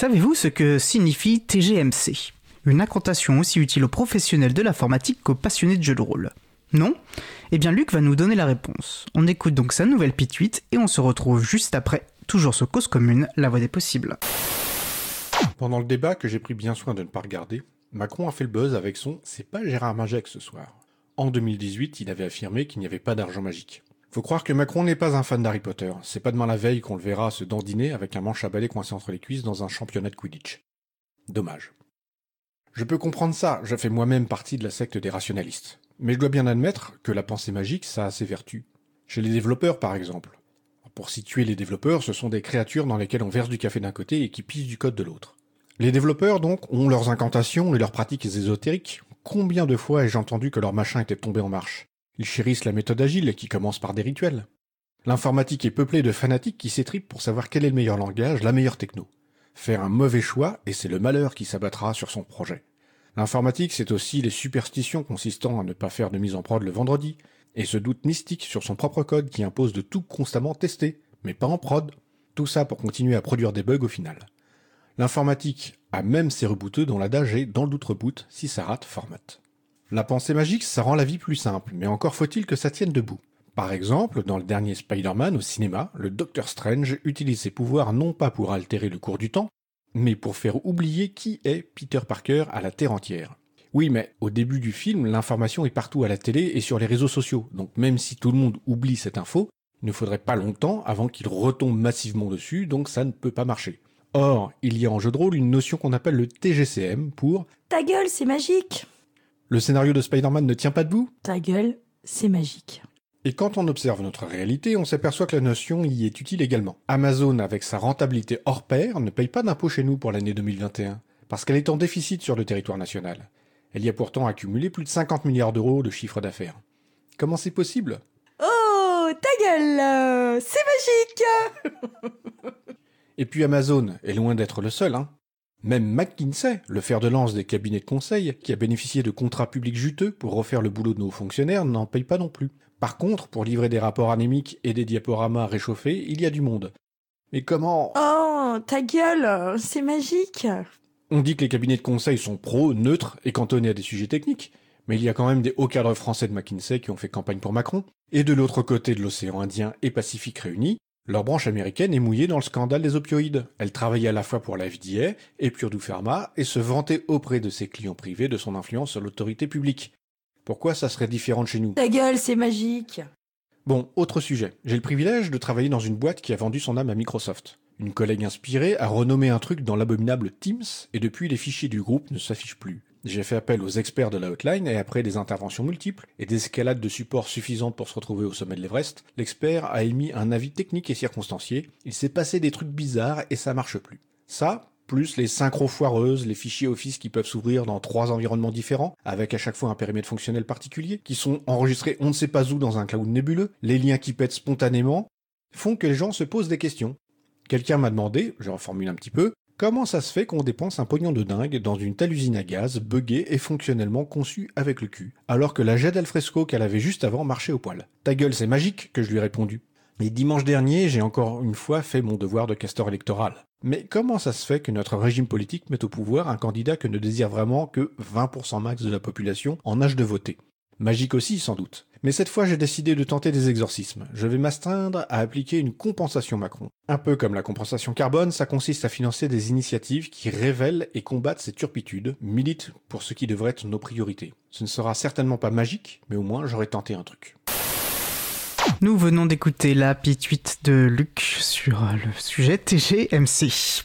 Savez-vous ce que signifie TGMC Une incantation aussi utile aux professionnels de l'informatique qu'aux passionnés de jeux de rôle. Non? Eh bien Luc va nous donner la réponse. On écoute donc sa nouvelle pituite et on se retrouve juste après, toujours sur Cause Commune, la voie des possibles. Pendant le débat que j'ai pris bien soin de ne pas regarder, Macron a fait le buzz avec son C'est pas Gérard Magec ce soir. En 2018, il avait affirmé qu'il n'y avait pas d'argent magique. Faut croire que Macron n'est pas un fan d'Harry Potter. C'est pas demain la veille qu'on le verra se dandiner avec un manche à balai coincé entre les cuisses dans un championnat de Quidditch. Dommage. Je peux comprendre ça, je fais moi-même partie de la secte des rationalistes. Mais je dois bien admettre que la pensée magique, ça a ses vertus. Chez les développeurs, par exemple. Pour situer les développeurs, ce sont des créatures dans lesquelles on verse du café d'un côté et qui pissent du code de l'autre. Les développeurs, donc, ont leurs incantations et leurs pratiques ésotériques. Combien de fois ai-je entendu que leur machin était tombé en marche? Ils chérissent la méthode agile qui commence par des rituels. L'informatique est peuplée de fanatiques qui s'étripent pour savoir quel est le meilleur langage, la meilleure techno. Faire un mauvais choix, et c'est le malheur qui s'abattra sur son projet. L'informatique, c'est aussi les superstitions consistant à ne pas faire de mise en prod le vendredi, et ce doute mystique sur son propre code qui impose de tout constamment tester, mais pas en prod. Tout ça pour continuer à produire des bugs au final. L'informatique a même ses rebooteux dont l'adage est dans le doute reboot, si ça rate, format. La pensée magique, ça rend la vie plus simple, mais encore faut-il que ça tienne debout. Par exemple, dans le dernier Spider-Man au cinéma, le Docteur Strange utilise ses pouvoirs non pas pour altérer le cours du temps, mais pour faire oublier qui est Peter Parker à la Terre entière. Oui, mais au début du film, l'information est partout à la télé et sur les réseaux sociaux, donc même si tout le monde oublie cette info, il ne faudrait pas longtemps avant qu'il retombe massivement dessus, donc ça ne peut pas marcher. Or, il y a en jeu de rôle une notion qu'on appelle le TGCM pour Ta gueule, c'est magique le scénario de Spider-Man ne tient pas debout Ta gueule, c'est magique. Et quand on observe notre réalité, on s'aperçoit que la notion y est utile également. Amazon, avec sa rentabilité hors pair, ne paye pas d'impôts chez nous pour l'année 2021, parce qu'elle est en déficit sur le territoire national. Elle y a pourtant accumulé plus de 50 milliards d'euros de chiffre d'affaires. Comment c'est possible? Oh, ta gueule C'est magique Et puis Amazon est loin d'être le seul, hein. Même McKinsey, le fer de lance des cabinets de conseil, qui a bénéficié de contrats publics juteux pour refaire le boulot de nos fonctionnaires, n'en paye pas non plus. Par contre, pour livrer des rapports anémiques et des diaporamas réchauffés, il y a du monde. Mais comment Oh, ta gueule, c'est magique On dit que les cabinets de conseil sont pro, neutres et cantonnés à des sujets techniques, mais il y a quand même des hauts cadres français de McKinsey qui ont fait campagne pour Macron, et de l'autre côté de l'océan Indien et Pacifique réunis, leur branche américaine est mouillée dans le scandale des opioïdes. Elle travaillait à la fois pour la FDA et Purdue Pharma et se vantait auprès de ses clients privés de son influence sur l'autorité publique. Pourquoi ça serait différent de chez nous? Ta gueule, c'est magique Bon, autre sujet. J'ai le privilège de travailler dans une boîte qui a vendu son âme à Microsoft. Une collègue inspirée a renommé un truc dans l'abominable Teams et depuis les fichiers du groupe ne s'affichent plus. J'ai fait appel aux experts de la hotline et après des interventions multiples et des escalades de support suffisantes pour se retrouver au sommet de l'Everest, l'expert a émis un avis technique et circonstancié. Il s'est passé des trucs bizarres et ça marche plus. Ça, plus les synchro foireuses, les fichiers Office qui peuvent s'ouvrir dans trois environnements différents, avec à chaque fois un périmètre fonctionnel particulier, qui sont enregistrés on ne sait pas où dans un cloud nébuleux, les liens qui pètent spontanément, font que les gens se posent des questions. Quelqu'un m'a demandé, je reformule un petit peu, Comment ça se fait qu'on dépense un pognon de dingue dans une telle usine à gaz, buggée et fonctionnellement conçue avec le cul, alors que la jet d'alfresco qu'elle avait juste avant marchait au poil? Ta gueule, c'est magique, que je lui ai répondu. Et dimanche dernier, j'ai encore une fois fait mon devoir de castor électoral. Mais comment ça se fait que notre régime politique mette au pouvoir un candidat que ne désire vraiment que 20% max de la population en âge de voter? Magique aussi, sans doute. Mais cette fois, j'ai décidé de tenter des exorcismes. Je vais m'astreindre à appliquer une compensation Macron. Un peu comme la compensation carbone, ça consiste à financer des initiatives qui révèlent et combattent ces turpitudes, militent pour ce qui devrait être nos priorités. Ce ne sera certainement pas magique, mais au moins j'aurai tenté un truc. Nous venons d'écouter la pituite de Luc sur le sujet TGMC.